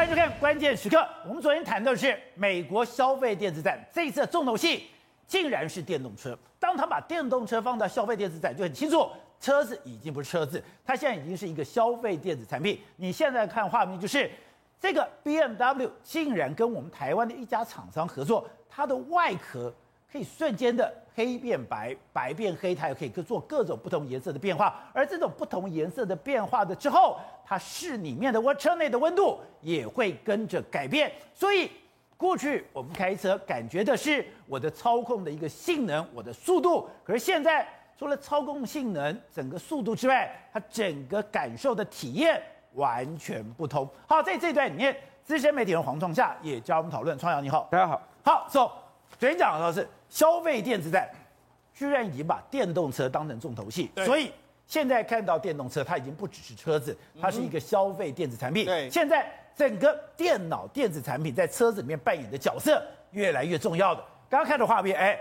欢迎收看《关键时刻》。我们昨天谈到的是美国消费电子展，这一次的重头戏竟然是电动车。当他把电动车放到消费电子展，就很清楚，车子已经不是车子，它现在已经是一个消费电子产品。你现在看画面，就是这个 BMW 竟然跟我们台湾的一家厂商合作，它的外壳可以瞬间的黑变白，白变黑，它也可以做各种不同颜色的变化。而这种不同颜色的变化的之后，它室里面的温车内的温度也会跟着改变，所以过去我们开车感觉的是我的操控的一个性能，我的速度。可是现在除了操控性能、整个速度之外，它整个感受的体验完全不同。好，在这段里面，资深媒体人黄创夏也教我们讨论。创夏你好，大家好。好，走。昨天讲的是消费电子展，居然已经把电动车当成重头戏，所以。现在看到电动车，它已经不只是车子，它是一个消费电子产品。对，现在整个电脑电子产品在车子里面扮演的角色越来越重要的。刚刚看的画面，哎。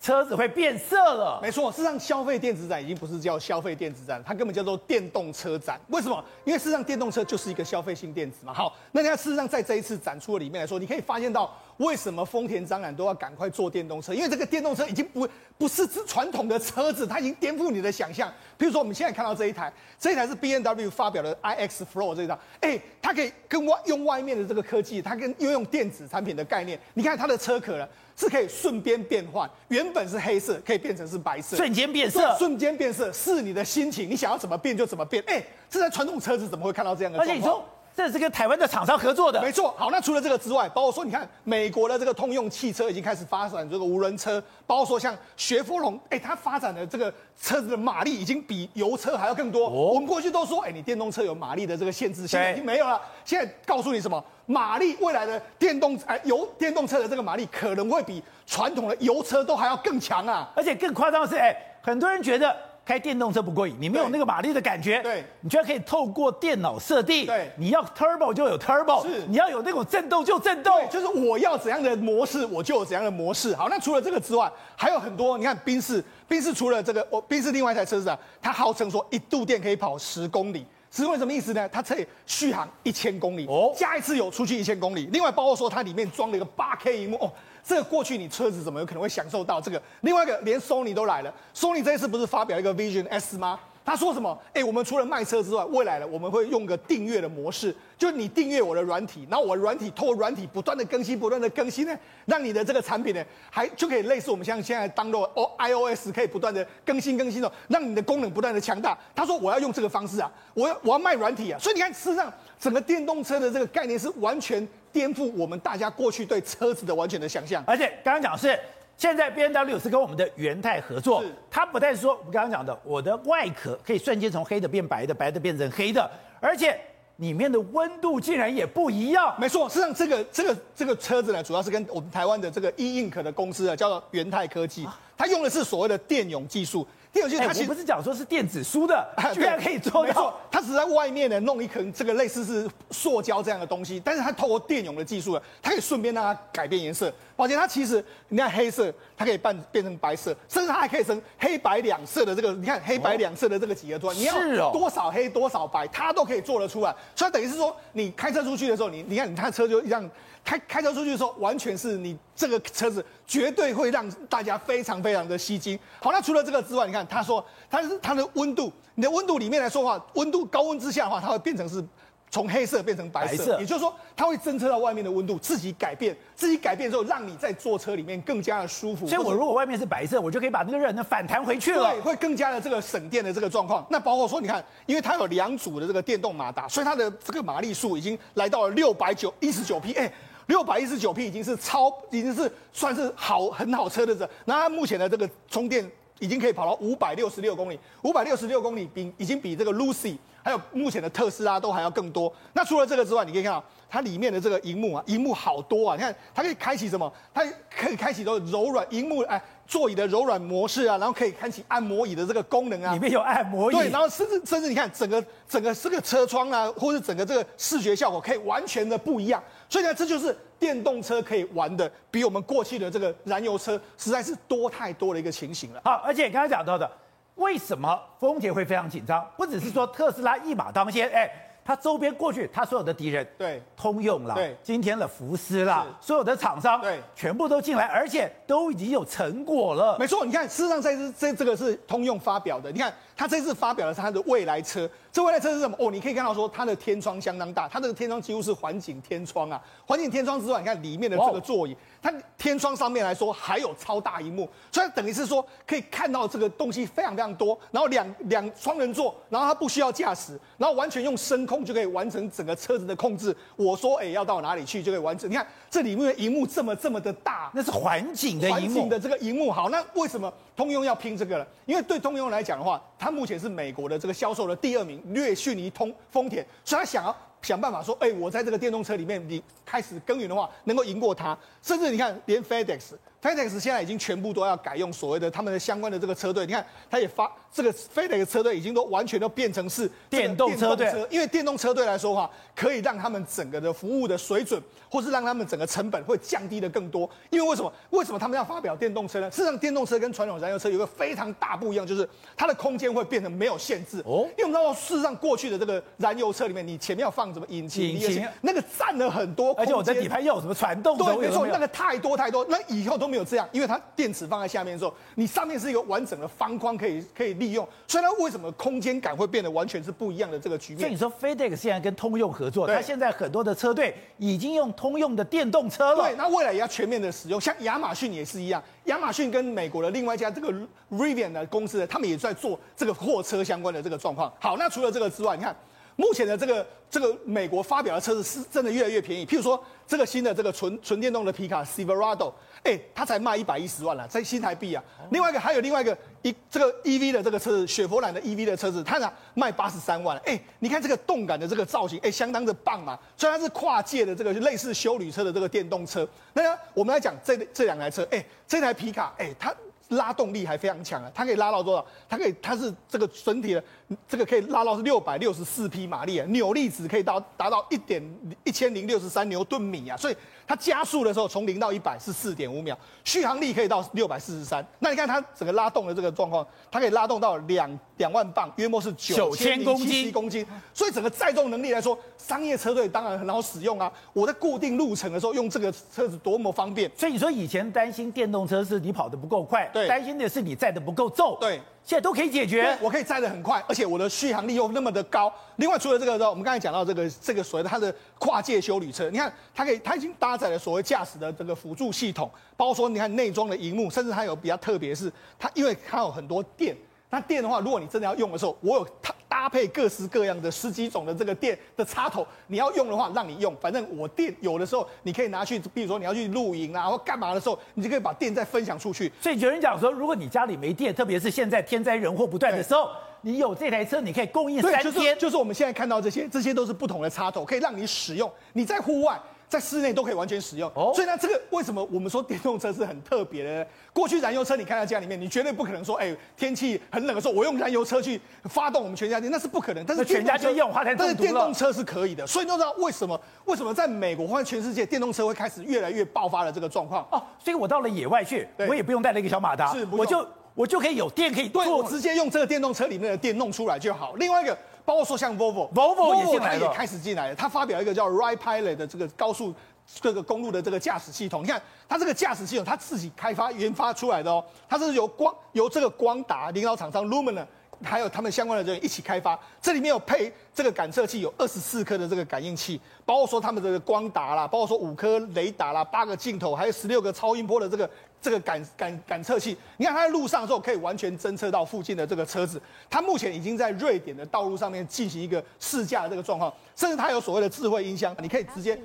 车子会变色了，没错。事实上，消费电子展已经不是叫消费电子展，它根本叫做电动车展。为什么？因为事实上，电动车就是一个消费性电子嘛。好，那你看，事实上，在这一次展出的里面来说，你可以发现到为什么丰田章男都要赶快做电动车，因为这个电动车已经不不是只传统的车子，它已经颠覆你的想象。比如说，我们现在看到这一台，这一台是 BMW 发表的 iX Flow 这一套，哎，它可以跟外用外面的这个科技，它跟运用电子产品的概念，你看它的车壳呢。是可以瞬间变换，原本是黑色，可以变成是白色，瞬间变色，瞬间变色，是你的心情，你想要怎么变就怎么变。哎、欸，这台传统车子怎么会看到这样的状况？而且你说。这是跟台湾的厂商合作的，没错。好，那除了这个之外，包括说，你看美国的这个通用汽车已经开始发展这个无人车，包括说像雪佛龙，哎，它发展的这个车子的马力已经比油车还要更多。哦、我们过去都说，哎，你电动车有马力的这个限制，现在已经没有了。现在告诉你什么？马力未来的电动哎油电动车的这个马力可能会比传统的油车都还要更强啊！而且更夸张的是，哎，很多人觉得。开电动车不过瘾，你没有那个马力的感觉。对，你居然可以透过电脑设定。对，你要 turbo 就有 turbo，是，你要有那种震动就震动，就是我要怎样的模式，我就有怎样的模式。好，那除了这个之外，还有很多。你看宾士，宾士除了这个，我宾士另外一台车子啊，它号称说一度电可以跑十公里，十公里什么意思呢？它可以续航一千公里，哦，加一次油出去一千公里。另外包括说它里面装了一个八 K 萤幕哦。这过去你车子怎么有可能会享受到这个？另外一个，连 Sony 都来了，Sony 这一次不是发表一个 Vision S 吗？他说什么？哎，我们除了卖车之外，未来呢，我们会用个订阅的模式，就你订阅我的软体，然后我软体透过软体不断的更新，不断的更新呢，让你的这个产品呢，还就可以类似我们像现在 download iOS 可以不断的更新更新哦，让你的功能不断的强大。他说我要用这个方式啊，我要我要卖软体啊，所以你看，事实上整个电动车的这个概念是完全颠覆我们大家过去对车子的完全的想象。而且刚刚讲的是。现在 BMW 是跟我们的元泰合作，它不但是说我们刚刚讲的，我的外壳可以瞬间从黑的变白的，白的变成黑的，而且里面的温度竟然也不一样。没错，实际上这个这个这个车子呢，主要是跟我们台湾的这个 E Ink 的公司啊，叫做元泰科技，它用的是所谓的电泳技术。电泳技术它其实、欸、不是讲说是电子书的，居然可以做到。没错，它只在外面呢弄一层这个类似是塑胶这样的东西，但是它透过电泳的技术呢，它可以顺便让它改变颜色。而且它其实你看黑色，它可以变变成白色，甚至它还可以成黑白两色的这个，你看黑白两色的这个几何图，你要多少黑多少白，它都可以做得出来。所以等于是说，你开车出去的时候，你你看你看车就一样。开开车出去的时候，完全是你这个车子绝对会让大家非常非常的吸睛。好，那除了这个之外，你看他说它是它的温度，你的温度里面来说的话，温度高温之下的话，它会变成是从黑色变成白色，白色也就是说它会侦测到外面的温度，自己改变，自己改变之后，让你在坐车里面更加的舒服。所以我如果外面是白色，我就可以把那个热能反弹回去了，对，会更加的这个省电的这个状况。那包括说，你看，因为它有两组的这个电动马达，所以它的这个马力数已经来到了六百九一十九匹，哎。六百一十九匹已经是超，已经是算是好很好车的车。那它目前的这个充电已经可以跑到五百六十六公里，五百六十六公里比已经比这个 Lucy 还有目前的特斯拉都还要更多。那除了这个之外，你可以看到它里面的这个荧幕啊，荧幕好多啊！你看它可以开启什么？它可以开启都柔软荧幕哎。座椅的柔软模式啊，然后可以开启按摩椅的这个功能啊，里面有按摩椅。对，然后甚至甚至你看整个整个这个车窗啊，或者整个这个视觉效果可以完全的不一样。所以呢，这就是电动车可以玩的，比我们过去的这个燃油车实在是多太多的一个情形了。好，而且刚才讲到的，为什么丰田会非常紧张？不只是说 特斯拉一马当先，哎。它周边过去它所有的敌人，对，通用啦，对，今天的福斯啦，所有的厂商，对，全部都进来，而且都已经有成果了。没错，你看，事实上在这这这个是通用发表的，你看它这次发表的是他的未来车。这未来车是什么？哦，你可以看到说它的天窗相当大，它这个天窗几乎是环景天窗啊。环景天窗之外，你看里面的这个座椅，它天窗上面来说还有超大荧幕，所以等于是说可以看到这个东西非常非常多。然后两两双人座，然后它不需要驾驶，然后完全用声控就可以完成整个车子的控制。我说哎要到哪里去就可以完成。你看这里面的荧幕这么这么的大，那是环景的荧幕。的这个荧幕好，那为什么通用要拼这个了？因为对通用来讲的话，它目前是美国的这个销售的第二名，略逊于。通丰田，所以他想要想办法说，哎，我在这个电动车里面，你开始耕耘的话，能够赢过他。甚至你看，连 FedEx FedEx，FedEx 现在已经全部都要改用所谓的他们的相关的这个车队。你看，他也发这个 FedEx 车队已经都完全都变成是电动车队，因为电动车队来说的话，可以让他们整个的服务的水准，或是让他们整个成本会降低的更多。因为为什么？为什么他们要发表电动车呢？事实上，电动车跟传统燃油车有个非常大不一样，就是它的空间会变得没有限制。哦，因为我们知道，事实上过去的这个燃油车里面，你前面要放什么引擎？引擎那个占了很多，而且我在底盘又有什么传动？对，没错，那个太多太多。那以后都没有这样，因为它电池放在下面的时候，你上面是一个完整的方框，可以可以利用。所以它为什么空间感会变得完全是不一样的这个局面？所以你说 FedEx 现在跟通用合作，它现在很多的车队已经用通用的电动车了。对，那未来也要全面的使用。像亚马逊也是一样，亚马逊跟美国的另外一家这个 Rivian 的公司，他们也在做这个货车相关的这个状况。好，那除了这个之外，你看。目前的这个这个美国发表的车子是真的越来越便宜，譬如说这个新的这个纯纯电动的皮卡 Silverado，哎，它才卖一百一十万了，在新台币啊。另外一个还有另外一个一这个 EV 的这个车子，雪佛兰的 EV 的车子，它呢卖八十三万，哎，你看这个动感的这个造型，哎，相当的棒嘛。虽然它是跨界的这个类似休旅车的这个电动车，那我们来讲这这两台车，哎，这台皮卡，哎，它。拉动力还非常强啊，它可以拉到多少？它可以，它是这个整体的，这个可以拉到是六百六十四匹马力啊，扭力值可以到达到一点一千零六十三牛顿米啊，所以它加速的时候从零到一百是四点五秒，续航力可以到六百四十三。那你看它整个拉动的这个状况，它可以拉动到两两万磅，约莫是九千公斤公斤，所以整个载重能力来说，商业车队当然很好使用啊。我在固定路程的时候用这个车子多么方便。所以你说以前担心电动车是你跑得不够快。担心的是你载的不够重，对，现在都可以解决。我可以载的很快，而且我的续航力又那么的高。另外，除了这个之后，我们刚才讲到这个这个所谓的它的跨界修旅车，你看它可以，它已经搭载了所谓驾驶的这个辅助系统，包括说你看内装的荧幕，甚至它有比较特别是它，因为它有很多电。那电的话，如果你真的要用的时候，我有它搭配各式各样的十几种的这个电的插头，你要用的话，让你用。反正我电有的时候你可以拿去，比如说你要去露营啊或干嘛的时候，你就可以把电再分享出去。所以有人讲说，如果你家里没电，特别是现在天灾人祸不断的时候，你有这台车，你可以供应三天。就是，就是我们现在看到这些，这些都是不同的插头，可以让你使用。你在户外。在室内都可以完全使用，哦，所以呢，这个为什么我们说电动车是很特别的呢？过去燃油车你开在家里面，你绝对不可能说，哎，天气很冷的时候，我用燃油车去发动我们全家电，那是不可能。但是全家就用，但是电动车是可以的。所以你都知道为什么？为什么在美国或者全世界电动车会开始越来越爆发的这个状况？哦，所以我到了野外去，我也不用带那个小马达，是，我就我就可以有电可以做，对，我直接用这个电动车里面的电弄出来就好。另外一个。包括说像 Volvo，Volvo 也进来了，也开始进来了。他发表一个叫 Ride Pilot 的这个高速这个公路的这个驾驶系统。你看，它这个驾驶系统，它自己开发研发出来的哦。它是由光由这个光达领导厂商 Luminar，还有他们相关的人一起开发。这里面有配这个感测器，有二十四颗的这个感应器，包括说他们这个光达啦，包括说五颗雷达啦，八个镜头，还有十六个超音波的这个。这个感感感测器，你看它在路上的时候可以完全侦测到附近的这个车子。它目前已经在瑞典的道路上面进行一个试驾的这个状况，甚至它有所谓的智慧音箱，你可以直接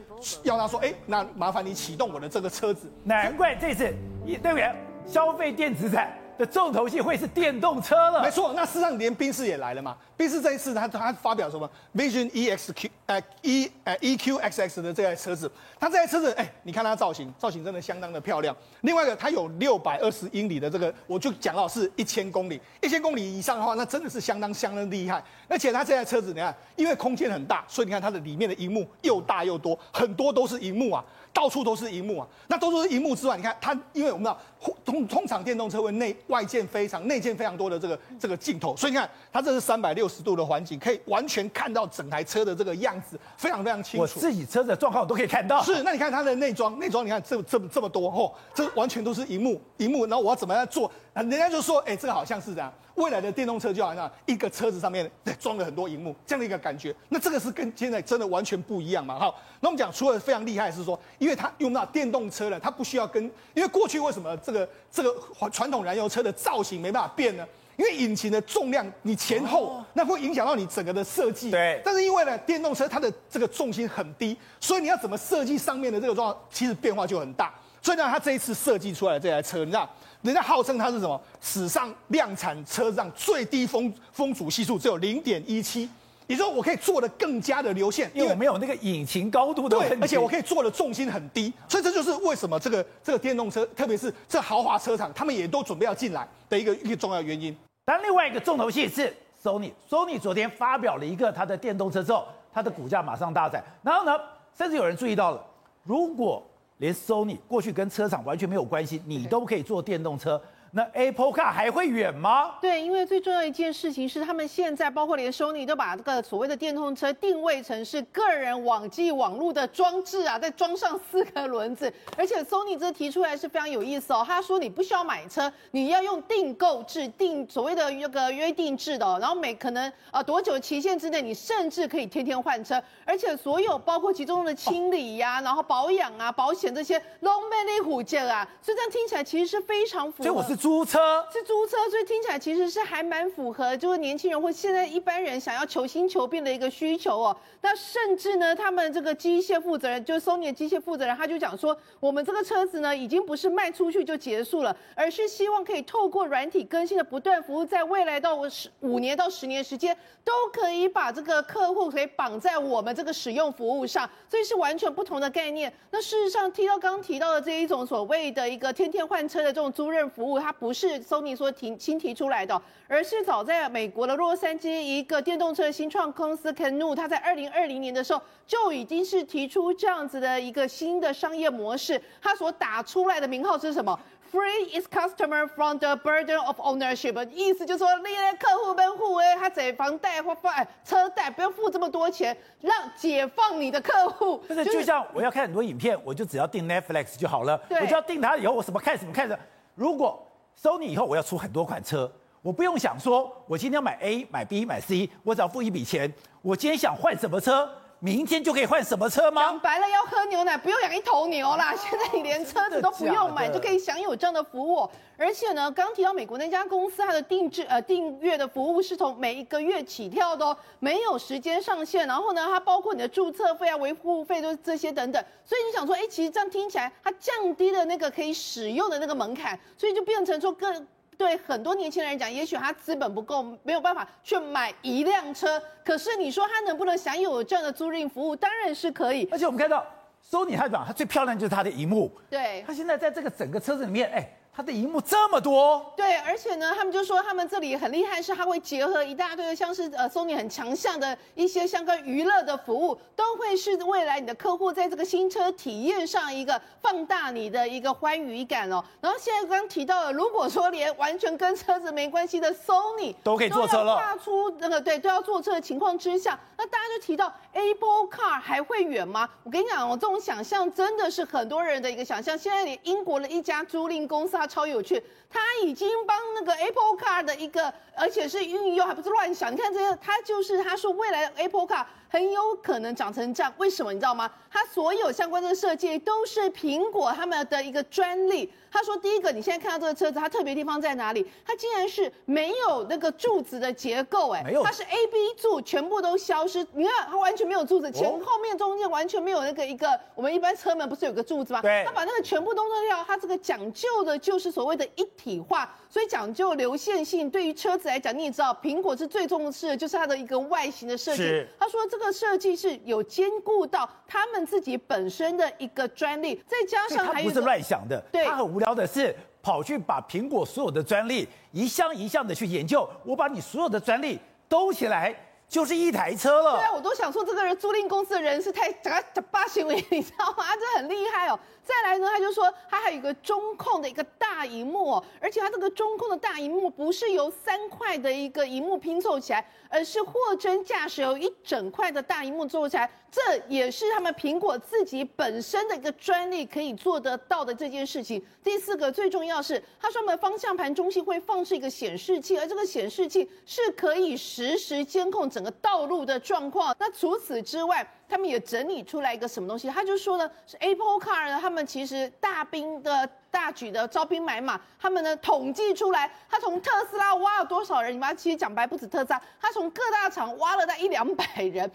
要它说：“哎，那麻烦你启动我的这个车子。”难怪这次对不对？消费电子展的重头戏会是电动车了。没错，那事实上连宾士也来了嘛。宾士这一次他他发表什么？Vision EXQ 呃 E 呃 EQXX 的这台车子，它这台车子哎，你看它造型，造型真的相当的漂亮。另外一个，它有六百二十英里的这个，我就讲到是一千公里，一千公里以上的话，那真的是相当相当厉害。而且它这台车子，你看，因为空间很大，所以你看它的里面的荧幕又大又多，很多都是荧幕啊，到处都是荧幕啊。那都是荧幕之外，你看它，因为我们知道通通常电动车会内外建非常、内建非常多的这个这个镜头，所以你看它这是三百六十度的环景，可以完全看到整台车的这个样子，非常非常清楚。我自己车子的状况我都可以看到。是，那你看它的内装，内装你看这这么这么多哦，这完全都是荧幕，荧幕，然后我要怎么样做？人家就说，哎，这个好像是这样，未来的电动车就好像一个车子上面装了很多荧幕这样的一个感觉。那这个是跟现在真的完全不一样嘛？好，那我们讲，除了非常厉害是说，因为它用到电动车了，它不需要跟，因为过去为什么这个这个传统燃油车的造型没办法变呢？因为引擎的重量你前后那会影响到你整个的设计。对。但是因为呢，电动车它的这个重心很低，所以你要怎么设计上面的这个状况，其实变化就很大。所以呢，它这一次设计出来的这台车，你知道？人家号称它是什么？史上量产车上最低风风阻系数只有零点一七，也就是说我可以做的更加的流线，因为我没有那个引擎高度的问题，对，而且我可以做的重心很低，所以这就是为什么这个这个电动车，特别是这豪华车厂，他们也都准备要进来的一个一个重要原因。但另外一个重头戏是 Sony，Sony 昨天发表了一个它的电动车之后，它的股价马上大涨，然后呢，甚至有人注意到了，如果连 Sony 过去跟车厂完全没有关系，你都可以做电动车。那 Apple Car 还会远吗？对，因为最重要一件事情是，他们现在包括连 Sony 都把这个所谓的电动车定位成是个人网际网络的装置啊，再装上四个轮子。而且 Sony 这提出来是非常有意思哦，他说你不需要买车，你要用订购制，定所谓的那个约定制的，哦然后每可能呃多久期限之内，你甚至可以天天换车，而且所有包括其中的清理呀、啊，然后保养啊、保险这些都没你虎健啊，所以这样听起来其实是非常符合。所以我是。租车是租车，所以听起来其实是还蛮符合，就是年轻人或现在一般人想要求新求变的一个需求哦。那甚至呢，他们这个机械负责人，就是 Sony 的机械负责人，他就讲说，我们这个车子呢，已经不是卖出去就结束了，而是希望可以透过软体更新的不断服务，在未来到十五年到十年时间，都可以把这个客户可以绑在我们这个使用服务上，所以是完全不同的概念。那事实上，提到刚提到的这一种所谓的一个天天换车的这种租赁服务，它。不是 Sony 说提新提出来的，而是早在美国的洛杉矶一个电动车新创公司 Canoo，它在二零二零年的时候就已经是提出这样子的一个新的商业模式。它所打出来的名号是什么？Free its customer from the burden of ownership。意思就是说，那些客户们付哎，他缴房贷或付车贷，不用付这么多钱，让解放你的客户。就是就像我要看很多影片，我就只要订 Netflix 就好了。我就要订它以后，我什么看什么看的。如果收你以后我要出很多款车，我不用想说，我今天要买 A 买 B 买 C，我只要付一笔钱。我今天想换什么车，明天就可以换什么车吗？讲白了，要喝牛奶不用养一头牛啦。现在你连车子都不用买，就可以享有这样的服务。而且呢，刚提到美国那家公司，它的定制呃订阅的服务是从每一个月起跳的哦，没有时间上限。然后呢，它包括你的注册费啊、维护费都是这些等等。所以你想说，哎，其实这样听起来，它降低了那个可以使用的那个门槛，所以就变成说更对很多年轻人来讲，也许他资本不够，没有办法去买一辆车。可是你说他能不能享有这样的租赁服务？当然是可以。而且我们看到，Sony 它讲它最漂亮就是它的荧幕，对，它现在在这个整个车子里面，哎。它的荧幕这么多，对，而且呢，他们就说他们这里很厉害，是它会结合一大堆的，像是呃，Sony 很强项的一些相关娱乐的服务，都会是未来你的客户在这个新车体验上一个放大你的一个欢愉感哦。然后现在刚提到了，如果说连完全跟车子没关系的 Sony 都可以坐车了，画出那个对都要坐车的情况之下，那大家就提到 Apple Car 还会远吗？我跟你讲哦，这种想象真的是很多人的一个想象。现在连英国的一家租赁公司。超有趣，他已经帮那个 Apple Car 的一个，而且是运用，还不是乱想。你看这个，他就是他说未来 Apple Car 很有可能长成这样，为什么你知道吗？他所有相关的设计都是苹果他们的一个专利。他说第一个，你现在看到这个车子，它特别地方在哪里？它竟然是没有那个柱子的结构，哎，它是 A B 柱全部都消失。你看它完全没有柱子，前后面中间完全没有那个一个，我们一般车门不是有个柱子吗？对，它把那个全部都弄掉。它这个讲究的就是所谓的一体化，所以讲究流线性。对于车子来讲，你也知道，苹果是最重视的就是它的一个外形的设计。他说这个设计是有兼顾到他们自己本身的一个专利，再加上还有不是乱想的，对，他很无聊的是跑去把苹果所有的专利一项一项的去研究，我把你所有的专利兜起来。就是一台车了。对啊，我都想说这个人租赁公司的人是太假假八行为，你知道吗？他真的很厉害哦。再来呢，他就说他还有一个中控的一个大荧幕哦，而且他这个中控的大荧幕不是由三块的一个荧幕拼凑起来，而是货真价实有一整块的大荧幕做起来。这也是他们苹果自己本身的一个专利可以做得到的这件事情。第四个最重要是，他说我们方向盘中心会放置一个显示器，而这个显示器是可以实时监控整个道路的状况。那除此之外，他们也整理出来一个什么东西？他就说呢，是 Apple Car 呢，他们其实大兵的大举的招兵买马，他们呢统计出来，他从特斯拉挖了多少人？你妈，其实讲白不止特斯拉，他从各大厂挖了那一两百人。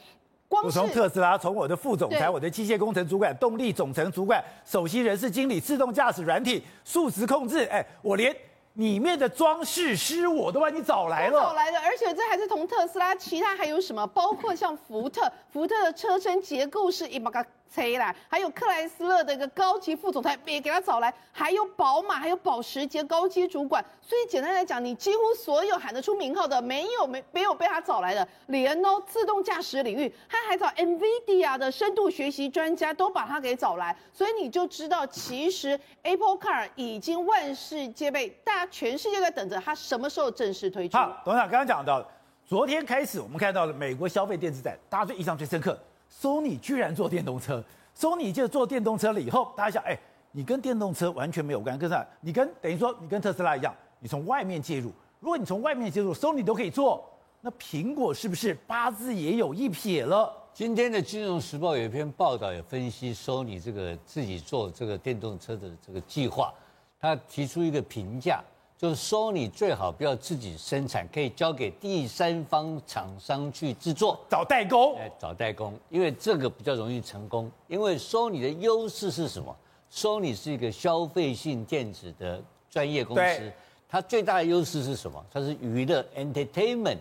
光我从特斯拉，从我的副总裁、我的机械工程主管、动力总成主管、首席人事经理、自动驾驶软体、数值控制，哎，我连。里面的装饰师我都帮你找来了，找来的，而且这还是从特斯拉，其他还有什么？包括像福特，福特的车身结构是一把个。吹啦，还有克莱斯勒的一个高级副总裁也给他找来，还有宝马，还有保时捷高级主管。所以简单来讲，你几乎所有喊得出名号的，没有没没有被他找来的，连哦自动驾驶领域，他还找 NVIDIA 的深度学习专家都把他给找来。所以你就知道，其实 Apple Car 已经万事皆备，大家全世界在等着他什么时候正式推出。好，董事长刚刚讲到，昨天开始我们看到了美国消费电子展，大家最印象最深刻。Sony 居然做电动车，Sony 就做电动车了以后，大家想，哎，你跟电动车完全没有关，跟上，你跟等于说你跟特斯拉一样，你从外面介入。如果你从外面介入，Sony 都可以做，那苹果是不是八字也有一撇了？今天的《金融时报》有一篇报道，也分析 Sony 这个自己做这个电动车的这个计划，他提出一个评价。就是 Sony 最好不要自己生产，可以交给第三方厂商去制作，找代工。哎，找代工，因为这个比较容易成功。因为 Sony 的优势是什么？Sony 是一个消费性电子的专业公司，它最大的优势是什么？它是娱乐 entertainment，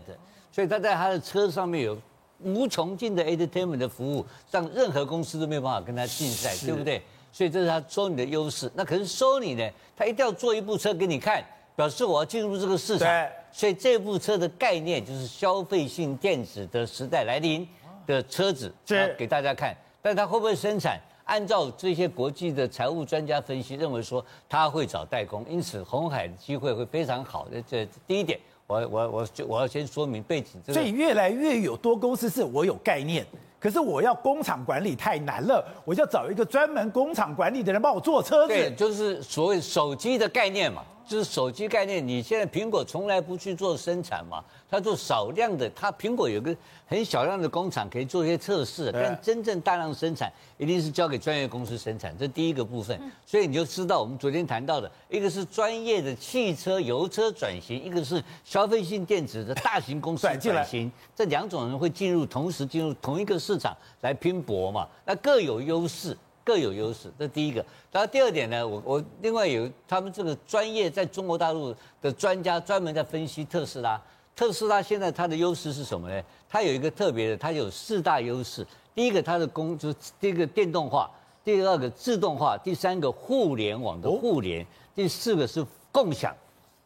所以它在它的车上面有无穷尽的 entertainment 的服务，让任何公司都没有办法跟它竞赛，对不对？所以这是它 Sony 的优势。那可是 Sony 呢？它一定要做一部车给你看。表示我要进入这个市场，所以这部车的概念就是消费性电子的时代来临的车子，给大家看。但它会不会生产？按照这些国际的财务专家分析，认为说它会找代工，因此红海的机会会非常好的。这第一点，我我我我要先说明背景。所以越来越有多公司是我有概念，可是我要工厂管理太难了，我就要找一个专门工厂管理的人帮我做车子。对，就是所谓手机的概念嘛。就是手机概念，你现在苹果从来不去做生产嘛，它做少量的，它苹果有个很小量的工厂可以做一些测试，但真正大量生产一定是交给专业公司生产，这第一个部分。所以你就知道我们昨天谈到的，一个是专业的汽车油车转型，一个是消费性电子的大型公司转型，这两种人会进入同时进入同一个市场来拼搏嘛，那各有优势。各有优势，这第一个。然后第二点呢，我我另外有他们这个专业在中国大陆的专家专门在分析特斯拉。特斯拉现在它的优势是什么呢？它有一个特别的，它有四大优势。第一个，它的工就是第一个电动化；第二个，自动化；第三个，互联网的互联；第四个是共享。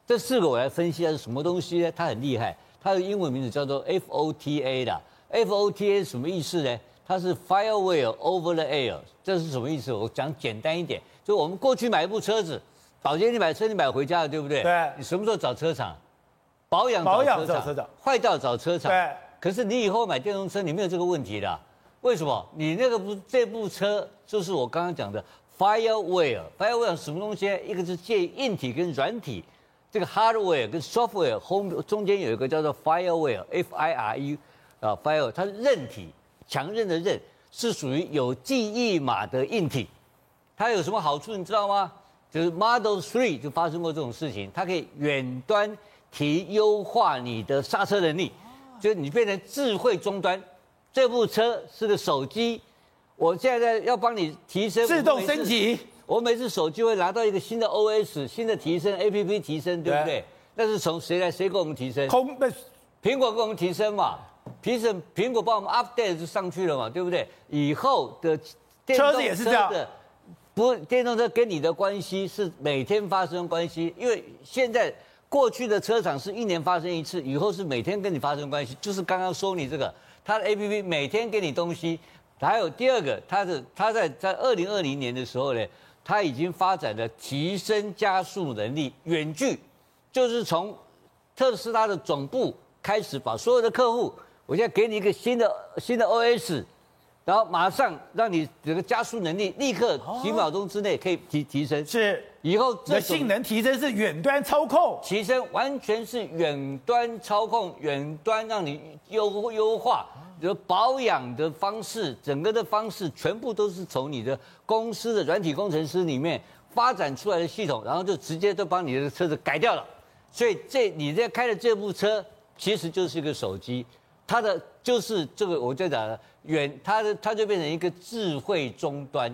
这四个我来分析一下是什么东西呢？它很厉害，它的英文名字叫做 FOTA 的。FOTA 什么意思呢？它是 Firewall over the air，这是什么意思？我讲简单一点，就我们过去买一部车子，保洁你买车你买回家了，对不对？对。你什么时候找车厂？保养保养找车厂，坏掉找车厂。对。可是你以后买电动车，你没有这个问题的，为什么？你那个不这部车就是我刚刚讲的 Firewall，Firewall 什么东西？一个是借硬体跟软体，这个 hardware 跟 software，home 中间有一个叫做 Firewall，F I R E 啊 Firewall，它是韧体。强韧的韧是属于有记忆码的硬体，它有什么好处你知道吗？就是 Model 3就发生过这种事情，它可以远端提优化你的刹车能力，就是你变成智慧终端。这部车是个手机，我现在要帮你提升自动升级，我每次手机会拿到一个新的 OS，新的提升 APP 提升，对不对？那是从谁来谁给我们提升？空苹果给我们提升嘛。平时苹果帮我们 update 就上去了嘛，对不对？以后的电动车的车子也是这样，不，电动车跟你的关系是每天发生关系，因为现在过去的车厂是一年发生一次，以后是每天跟你发生关系，就是刚刚说你这个，它的 APP 每天给你东西。还有第二个，它的它在在二零二零年的时候呢，它已经发展了提升加速能力，远距，就是从特斯拉的总部开始，把所有的客户，我现在给你一个新的新的 OS。然后马上让你这个加速能力立刻几秒钟之内可以提提升，是以后这性能提升是远端操控，提升完全是远端操控，远端让你优优化，就保养的方式，整个的方式全部都是从你的公司的软体工程师里面发展出来的系统，然后就直接都帮你的车子改掉了。所以这你在开的这部车其实就是一个手机，它的就是这个我在讲的。远，它的它就变成一个智慧终端，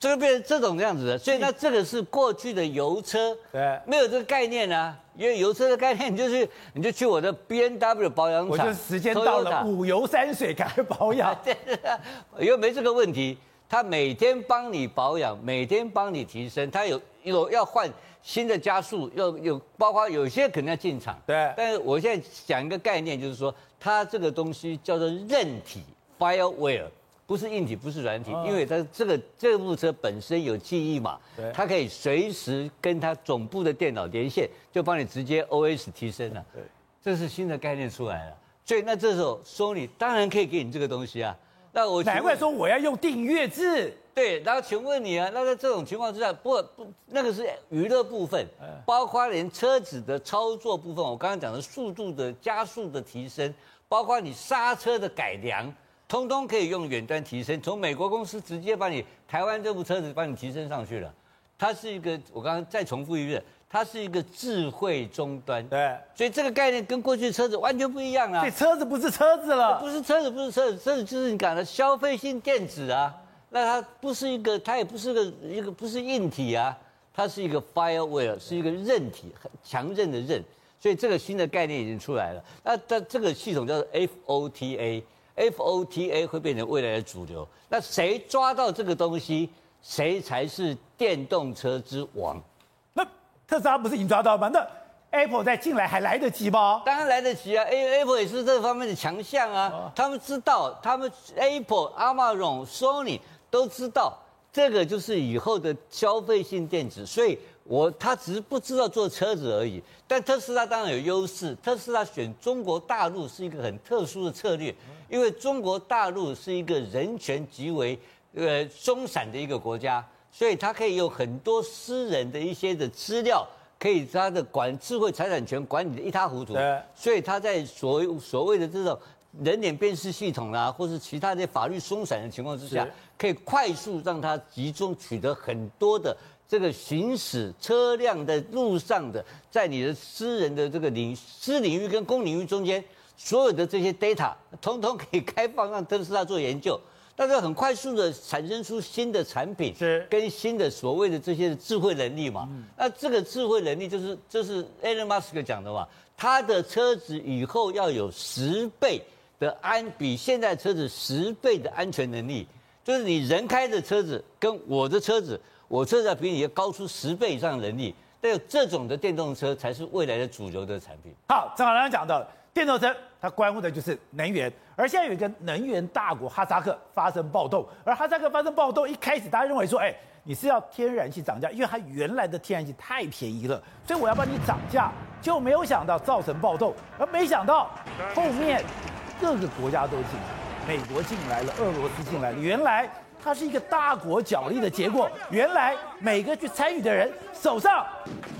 这个变成这种这样子的，所以那这个是过去的油车，对，没有这个概念啊，因为油车的概念就是你就去我的 B N W 保养厂，我就时间到了五油三水赶快保养，对，因为没这个问题，他每天帮你保养，每天帮你提升，他有有要换新的加速，要有包括有些可能要进场，对，但是我现在讲一个概念，就是说它这个东西叫做韧体。fireware，不是硬体，不是软体，因为它这个这部车本身有记忆嘛，它可以随时跟它总部的电脑连线，就帮你直接 OS 提升了。对，这是新的概念出来了。所以那这时候 Sony 当然可以给你这个东西啊。那我难怪说我要用订阅制。对，然后请问你啊，那在这种情况之下，不不，那个是娱乐部分，包括连车子的操作部分，我刚刚讲的速度的加速的提升，包括你刹车的改良。通通可以用远端提升，从美国公司直接把你台湾这部车子帮你提升上去了。它是一个，我刚刚再重复一遍，它是一个智慧终端。对，所以这个概念跟过去的车子完全不一样啊。这车子不是车子了，不是车子，不是车子，车子就是你讲的消费性电子啊。那它不是一个，它也不是个一个不是硬体啊，它是一个 fireware，是一个韧体，很强韧的韧。所以这个新的概念已经出来了。那它这个系统叫做 FOTA。FOTA 会变成未来的主流，那谁抓到这个东西，谁才是电动车之王？那特斯拉不是已经抓到吗？那 Apple 再进来还来得及吗？当然来得及啊，Apple 也是这方面的强项啊。他们知道，他们 Apple、Amazon、Sony 都知道，这个就是以后的消费性电子，所以。我他只是不知道做车子而已，但特斯拉当然有优势。特斯拉选中国大陆是一个很特殊的策略，因为中国大陆是一个人权极为呃松散的一个国家，所以它可以有很多私人的一些的资料，可以他的管智慧财产权管理的一塌糊涂。所以他在所所谓的这种人脸辨识系统啊，或是其他的法律松散的情况之下，可以快速让它集中取得很多的。这个行驶车辆的路上的，在你的私人的这个领私领域跟公领域中间，所有的这些 data，通通可以开放让特斯拉做研究，但是很快速的产生出新的产品，是跟新的所谓的这些智慧能力嘛。那这个智慧能力就是就是 Elon Musk 讲的嘛，他的车子以后要有十倍的安，比现在车子十倍的安全能力，就是你人开的车子跟我的车子。我车子要比你要高出十倍以上的能力，但有这种的电动车才是未来的主流的产品。好，正好刚刚讲到电动车，它关乎的就是能源，而现在有一个能源大国哈萨克发生暴动，而哈萨克发生暴动，一开始大家认为说，哎，你是要天然气涨价，因为它原来的天然气太便宜了，所以我要帮你涨价，就没有想到造成暴动，而没想到后面各个国家都进来，美国进来了，俄罗斯进来了，原来。它是一个大国角力的结果。原来每个去参与的人手上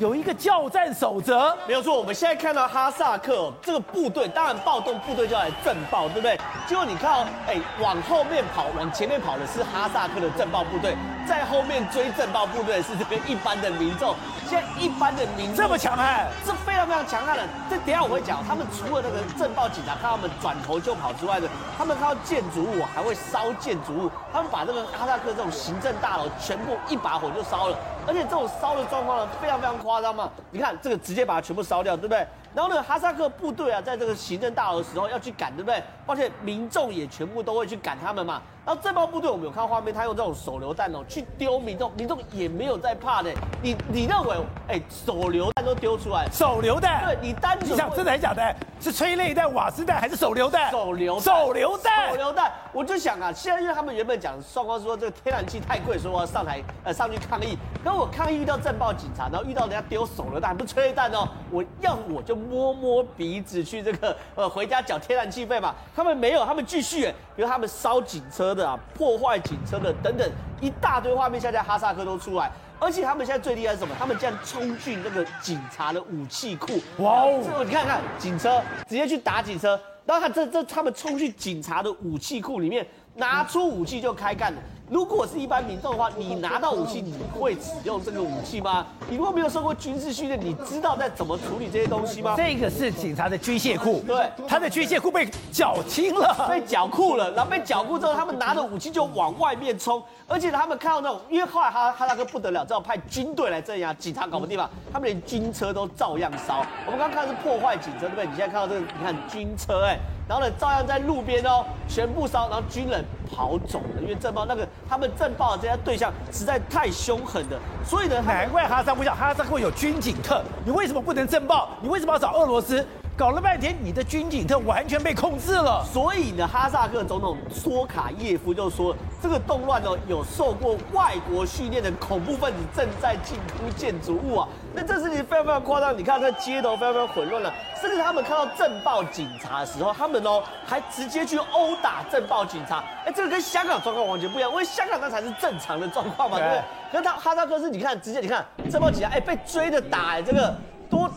有一个教战守则，没有错。我们现在看到哈萨克这个部队，当然暴动部队就要来震爆，对不对？结果你看哦，哎，往后面跑，往前面跑的是哈萨克的震爆部队，在后面追震爆部队的是这边一般的民众。现在一般的民众这么强悍，是非常非常强悍的。这等下我会讲，他们除了那个震爆警察看他们转头就跑之外呢，他们看到建筑物还会烧建筑物，他们把这个哈萨克这种行政大楼全部一把火就烧了，而且这种烧的状况呢非常非常夸张嘛。你看这个直接把它全部烧掉，对不对？然后呢，哈萨克部队啊，在这个行政大楼的时候要去赶，对不对？而且民众也全部都会去赶他们嘛。然后震爆部队我们有看画面，他用这种手榴弹哦去丢民众，民众也没有在怕的。你你认为，哎，手榴弹都丢出来，手榴弹？对，你单纯你想真的还是假的？是催泪弹、瓦斯弹还是手榴弹？手榴手榴弹，手榴弹。我就想啊，现在因为他们原本讲双方说这个天然气太贵，所以我要上台呃上去抗议。可我抗议遇到震爆警察，然后遇到人家丢手榴弹，不是催泪弹哦，我要我就摸摸鼻子去这个呃回家缴天然气费嘛。他们没有，他们继续，比如他们烧警车的啊，破坏警车的等等一大堆画面，现在哈萨克都出来。而且他们现在最厉害是什么？他们竟然冲进那个警察的武器库！哇哦！你看看警车，直接去打警车。然后他这这他们冲去警察的武器库里面，拿出武器就开干了。如果是一般民众的话，你拿到武器，你会使用这个武器吗？你如果没有受过军事训练，你知道在怎么处理这些东西吗？这个是警察的军械库，对，他的军械库被缴清了，被缴库了，然后被缴库之后，他们拿着武器就往外面冲，而且他们看到那种，因为后来哈哈萨克不得了，只好派军队来镇压，警察搞不定嘛，他们连军车都照样烧。我们刚刚看的是破坏警车，对不对？你现在看到这个，你看军车，哎。然后呢，照样在路边哦，全部烧，然后军人跑走了，因为震爆那个他们震爆的这些对象实在太凶狠了，所以呢，难怪哈萨克不讲，哈萨会有军警特，你为什么不能震爆？你为什么要找俄罗斯？搞了半天，你的军警特完全被控制了。所以呢，哈萨克总统索卡耶夫就说，这个动乱呢，有受过外国训练的恐怖分子正在进攻建筑物啊。那这事情非常非常夸张，你看这街头非常非常混乱了，甚至他们看到震爆警察的时候，他们哦还直接去殴打震爆警察。哎，这个跟香港状况完全不一样，因为香港那才是正常的状况嘛，对不对？可是他哈萨克是，你看直接你看震爆警察，哎，被追着打，哎，这个。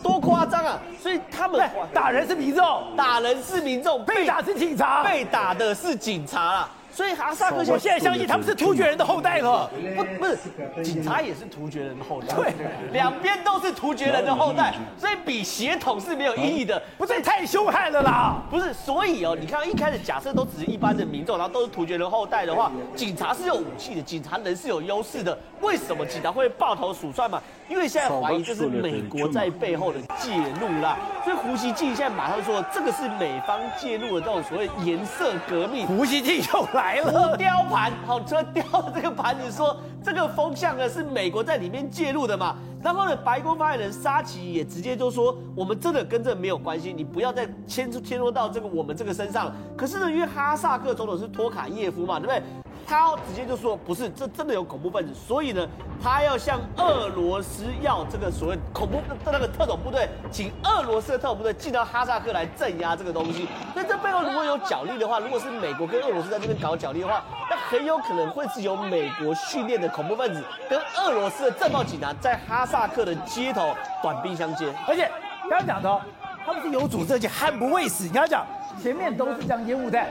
多多夸张啊！所以他们打人是民众，打人是民众，被打是警察，被打的是警察啊。所以哈萨克，我现在相信他们是突厥人的后代了。不，不是，警察也是突厥人的后代。对，两边都是突厥人的后代，所以比血统是没有意义的。不是太凶悍了啦？不是，所以哦，你看一开始假设都只是一般的民众，然后都是突厥人后代的话，警察是有武器的，警察人是有优势的。为什么警察会抱头鼠窜嘛？因为现在怀疑这是美国在背后的介入啦。所以胡锡进现在马上说，这个是美方介入的这种所谓颜色革命。胡锡进又来。来了，雕盘，好，车雕这个盘子，说这个风向呢是美国在里面介入的嘛？然后呢，白宫发言人沙奇也直接就说，我们真的跟这没有关系，你不要再牵牵拖到这个我们这个身上了。可是呢，因为哈萨克总统是托卡耶夫嘛，对不对？他直接就说，不是，这真的有恐怖分子，所以呢，他要向俄罗斯要这个所谓恐怖的那个特种部队，请俄罗斯的特种部队进到哈萨克来镇压这个东西。那这背后如果有角力的话，如果是美国跟俄罗斯在这边搞角力的话，那很有可能会是由美国训练的恐怖分子跟俄罗斯的震爆警察在哈萨克的街头短兵相接。而且刚刚讲的，他们是有组织而且悍不畏死。你要讲前面都是这样烟雾弹。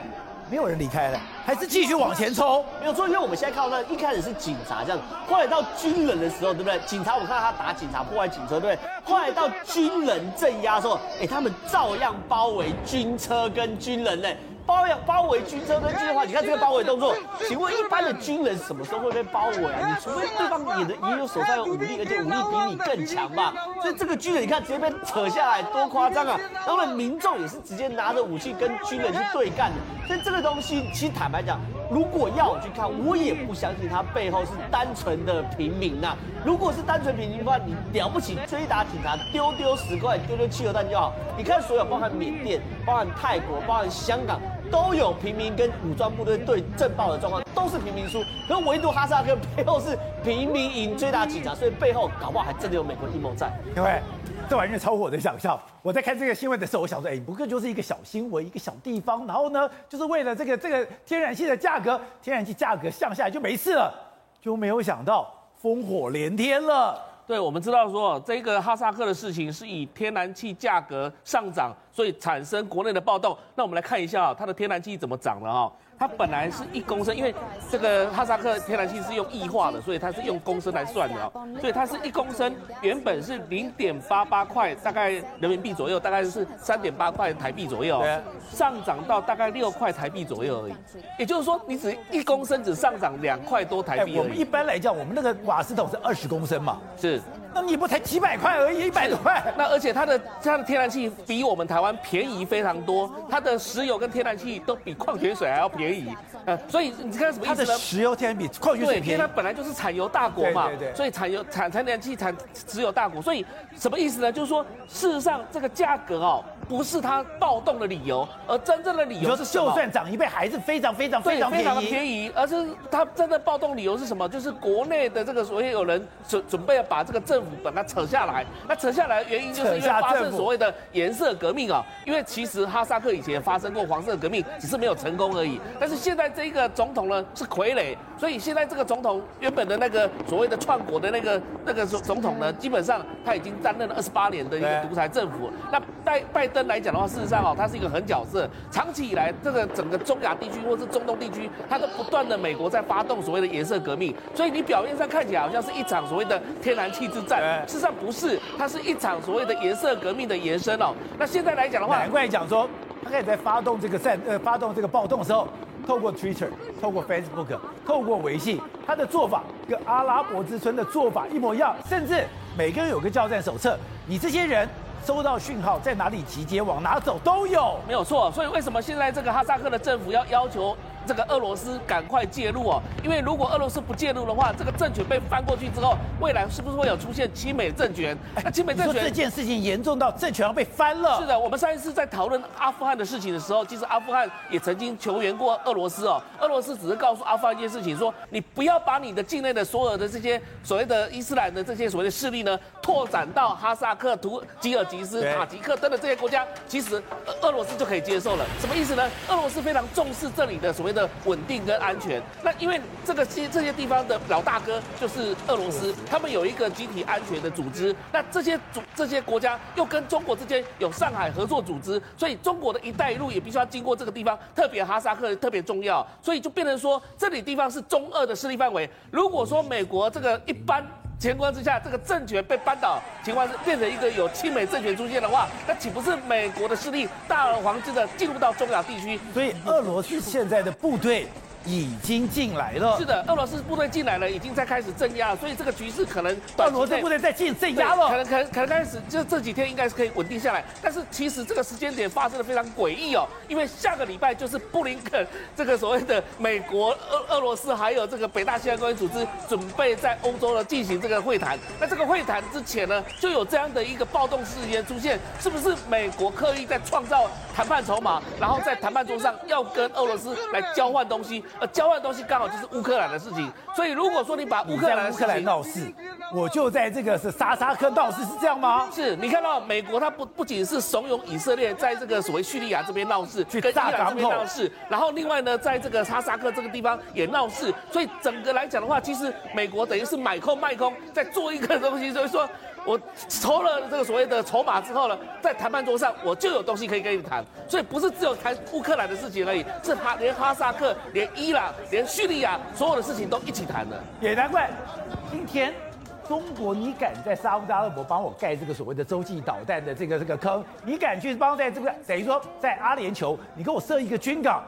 没有人离开了，还是继续往前冲？没有错，因为我们现在看到，那一开始是警察这样，后来到军人的时候，对不对？警察我看到他打警察，破坏警车，对不对？后来到军人镇压的时候，哎，他们照样包围军车跟军人呢。包围包围军车跟军的话，你看这个包围动作，请问一般的军人什么时候会被包围啊？你除非对方也的也有手上有武力，而且武力比你更强吧？所以这个军人你看直接被扯下来，多夸张啊！然后呢，民众也是直接拿着武器跟军人去对干的。所以这个东西，其实坦白讲，如果要我去看，我也不相信他背后是单纯的平民呐。如果是单纯平民的话，你了不起追打警察，丢丢十块，丢丢汽油弹就好。你看所有包含缅甸、包含泰国、包含香港。都有平民跟武装部队对震爆的状况，都是平民输。可唯独哈萨克背后是平民赢追打警察，所以背后搞不好还真的有美国阴谋在。因为这玩意儿超乎我的想象。我在看这个新闻的时候，我想说，哎，不过就是一个小新闻，一个小地方，然后呢，就是为了这个这个天然气的价格，天然气价格降下来就没事了，就没有想到烽火连天了。对，我们知道说这个哈萨克的事情是以天然气价格上涨，所以产生国内的暴动。那我们来看一下它的天然气怎么涨的啊？它本来是一公升，因为这个哈萨克天然气是用液化的，所以它是用公升来算的啊。所以它是一公升，原本是零点八八块，大概人民币左右，大概是三点八块台币左右，上涨到大概六块台币左右而已。也就是说，你只一公升只上涨两块多台币。我们一般来讲，我们那个瓦斯桶是二十公升嘛，是。那你不才几百块而已，一百多块。那而且它的它的天然气比我们台湾便宜非常多，它的石油跟天然气都比矿泉水还要便宜。呃，所以你看什么意思呢？它的石油天然比矿泉水便宜，因为它本来就是产油大国嘛，对对对，所以产油产天然气产石油大国，所以什么意思呢？就是说，事实上这个价格哦，不是它暴动的理由，而真正的理由是？就算涨一倍，还是非常非常非常非常的便宜。而是它真的暴动理由是什么？就是国内的这个所以有人准准备要把这个政府把它扯下来。那扯下来的原因就是因为发生所谓的颜色革命啊，因为其实哈萨克以前发生过黄色革命，只是没有成功而已。但是现在这一个总统呢？是傀儡，所以现在这个总统原本的那个所谓的创国的那个那个总总统呢，基本上他已经担任了二十八年的一个独裁政府。那拜拜登来讲的话，事实上哦，他是一个狠角色。长期以来，这个整个中亚地区或是中东地区，他都不断的美国在发动所谓的颜色革命。所以你表面上看起来好像是一场所谓的天然气之战，事实上不是，它是一场所谓的颜色革命的延伸哦。那现在来讲的话，难怪讲说他开始在发动这个战呃发动这个暴动的时候。透过 Twitter，透过 Facebook，透过微信，他的做法跟阿拉伯之春的做法一模一样，甚至每个人有个教战手册，你这些人收到讯号在哪里集结，往哪走都有，没有错。所以为什么现在这个哈萨克的政府要要求？这个俄罗斯赶快介入哦，因为如果俄罗斯不介入的话，这个政权被翻过去之后，未来是不是会有出现亲美政权？那亲美政权这件事情严重到政权要被翻了。是的，我们上一次在讨论阿富汗的事情的时候，其实阿富汗也曾经求援过俄罗斯哦。俄罗斯只是告诉阿富汗一件事情，说你不要把你的境内的所有的这些所谓的伊斯兰的这些所谓的势力呢，拓展到哈萨克、图吉尔吉斯、塔吉克等等这些国家，其实俄罗斯就可以接受了。什么意思呢？俄罗斯非常重视这里的所谓的稳定跟安全，那因为这个些这些地方的老大哥就是俄罗斯，他们有一个集体安全的组织，那这些组这些国家又跟中国之间有上海合作组织，所以中国的一带一路也必须要经过这个地方，特别哈萨克特别重要，所以就变成说这里地方是中俄的势力范围。如果说美国这个一般。情况之下，这个政权被扳倒，情况是变成一个有亲美政权出现的话，那岂不是美国的势力大而皇之的进入到中亚地区？所以俄罗斯现在的部队。已经进来了，是的，俄罗斯部队进来了，已经在开始镇压了，所以这个局势可能俄罗斯部队在进镇压了，可能可能可能开始就这几天应该是可以稳定下来，但是其实这个时间点发生的非常诡异哦，因为下个礼拜就是布林肯这个所谓的美国、俄俄罗斯还有这个北大西洋公约组织准备在欧洲呢进行这个会谈，那这个会谈之前呢就有这样的一个暴动事件出现，是不是美国刻意在创造谈判筹码，然后在谈判桌上要跟俄罗斯来交换东西？呃，交换东西刚好就是乌克兰的事情，所以如果说你把乌克兰乌克兰闹事，我就在这个是沙沙克闹事，是这样吗？是你看到美国它不不仅是怂恿以色列在这个所谓叙利亚这边闹事，去跟伊朗这边闹事，然后另外呢，在这个沙沙克这个地方也闹事，所以整个来讲的话，其实美国等于是买空卖空，在做一个东西，所以说。我筹了这个所谓的筹码之后呢，在谈判桌上我就有东西可以跟你谈，所以不是只有谈乌克兰的事情而已，是哈连哈萨克、连伊朗、连叙利亚所有的事情都一起谈的。也难怪，今天中国你敢在沙乌地阿拉伯帮我盖这个所谓的洲际导弹的这个这个坑，你敢去帮在这个等于说在阿联酋你给我设一个军港，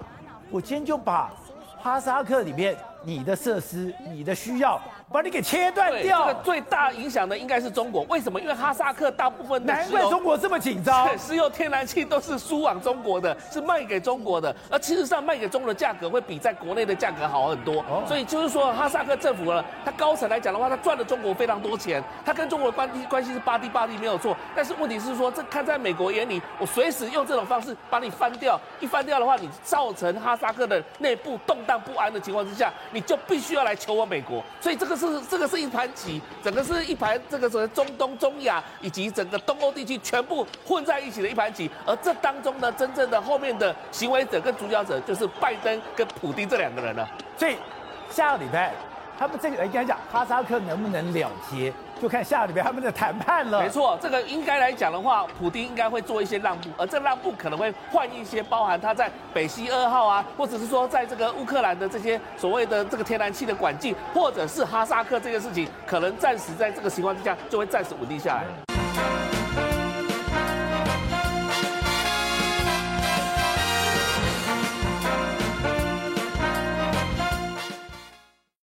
我今天就把哈萨克里面你的设施、你的需要。把你给切断掉，这个最大影响的应该是中国。为什么？因为哈萨克大部分的难怪中国这么紧张，石油、天然气都是输往中国的，是卖给中国的。而其实上卖给中国的价格会比在国内的价格好很多。所以就是说，哈萨克政府呢，他高层来讲的话，他赚了中国非常多钱。他跟中国的关系关系是巴蒂巴蒂没有错。但是问题是说，这看在美国眼里，我随时用这种方式把你翻掉。一翻掉的话，你造成哈萨克的内部动荡不安的情况之下，你你就必须要来求我美国。所以这个。是这个是一盘棋，整个是一盘这个是中东、中亚以及整个东欧地区全部混在一起的一盘棋，而这当中呢，真正的后面的行为者跟主角者就是拜登跟普丁这两个人了。所以下个礼拜他们这个应该讲哈萨克能不能了结？就看下里面他们的谈判了。没错，这个应该来讲的话，普丁应该会做一些让步，而这让步可能会换一些，包含他在北溪二号啊，或者是说在这个乌克兰的这些所谓的这个天然气的管径，或者是哈萨克这个事情，可能暂时在这个情况之下就会暂时稳定下来。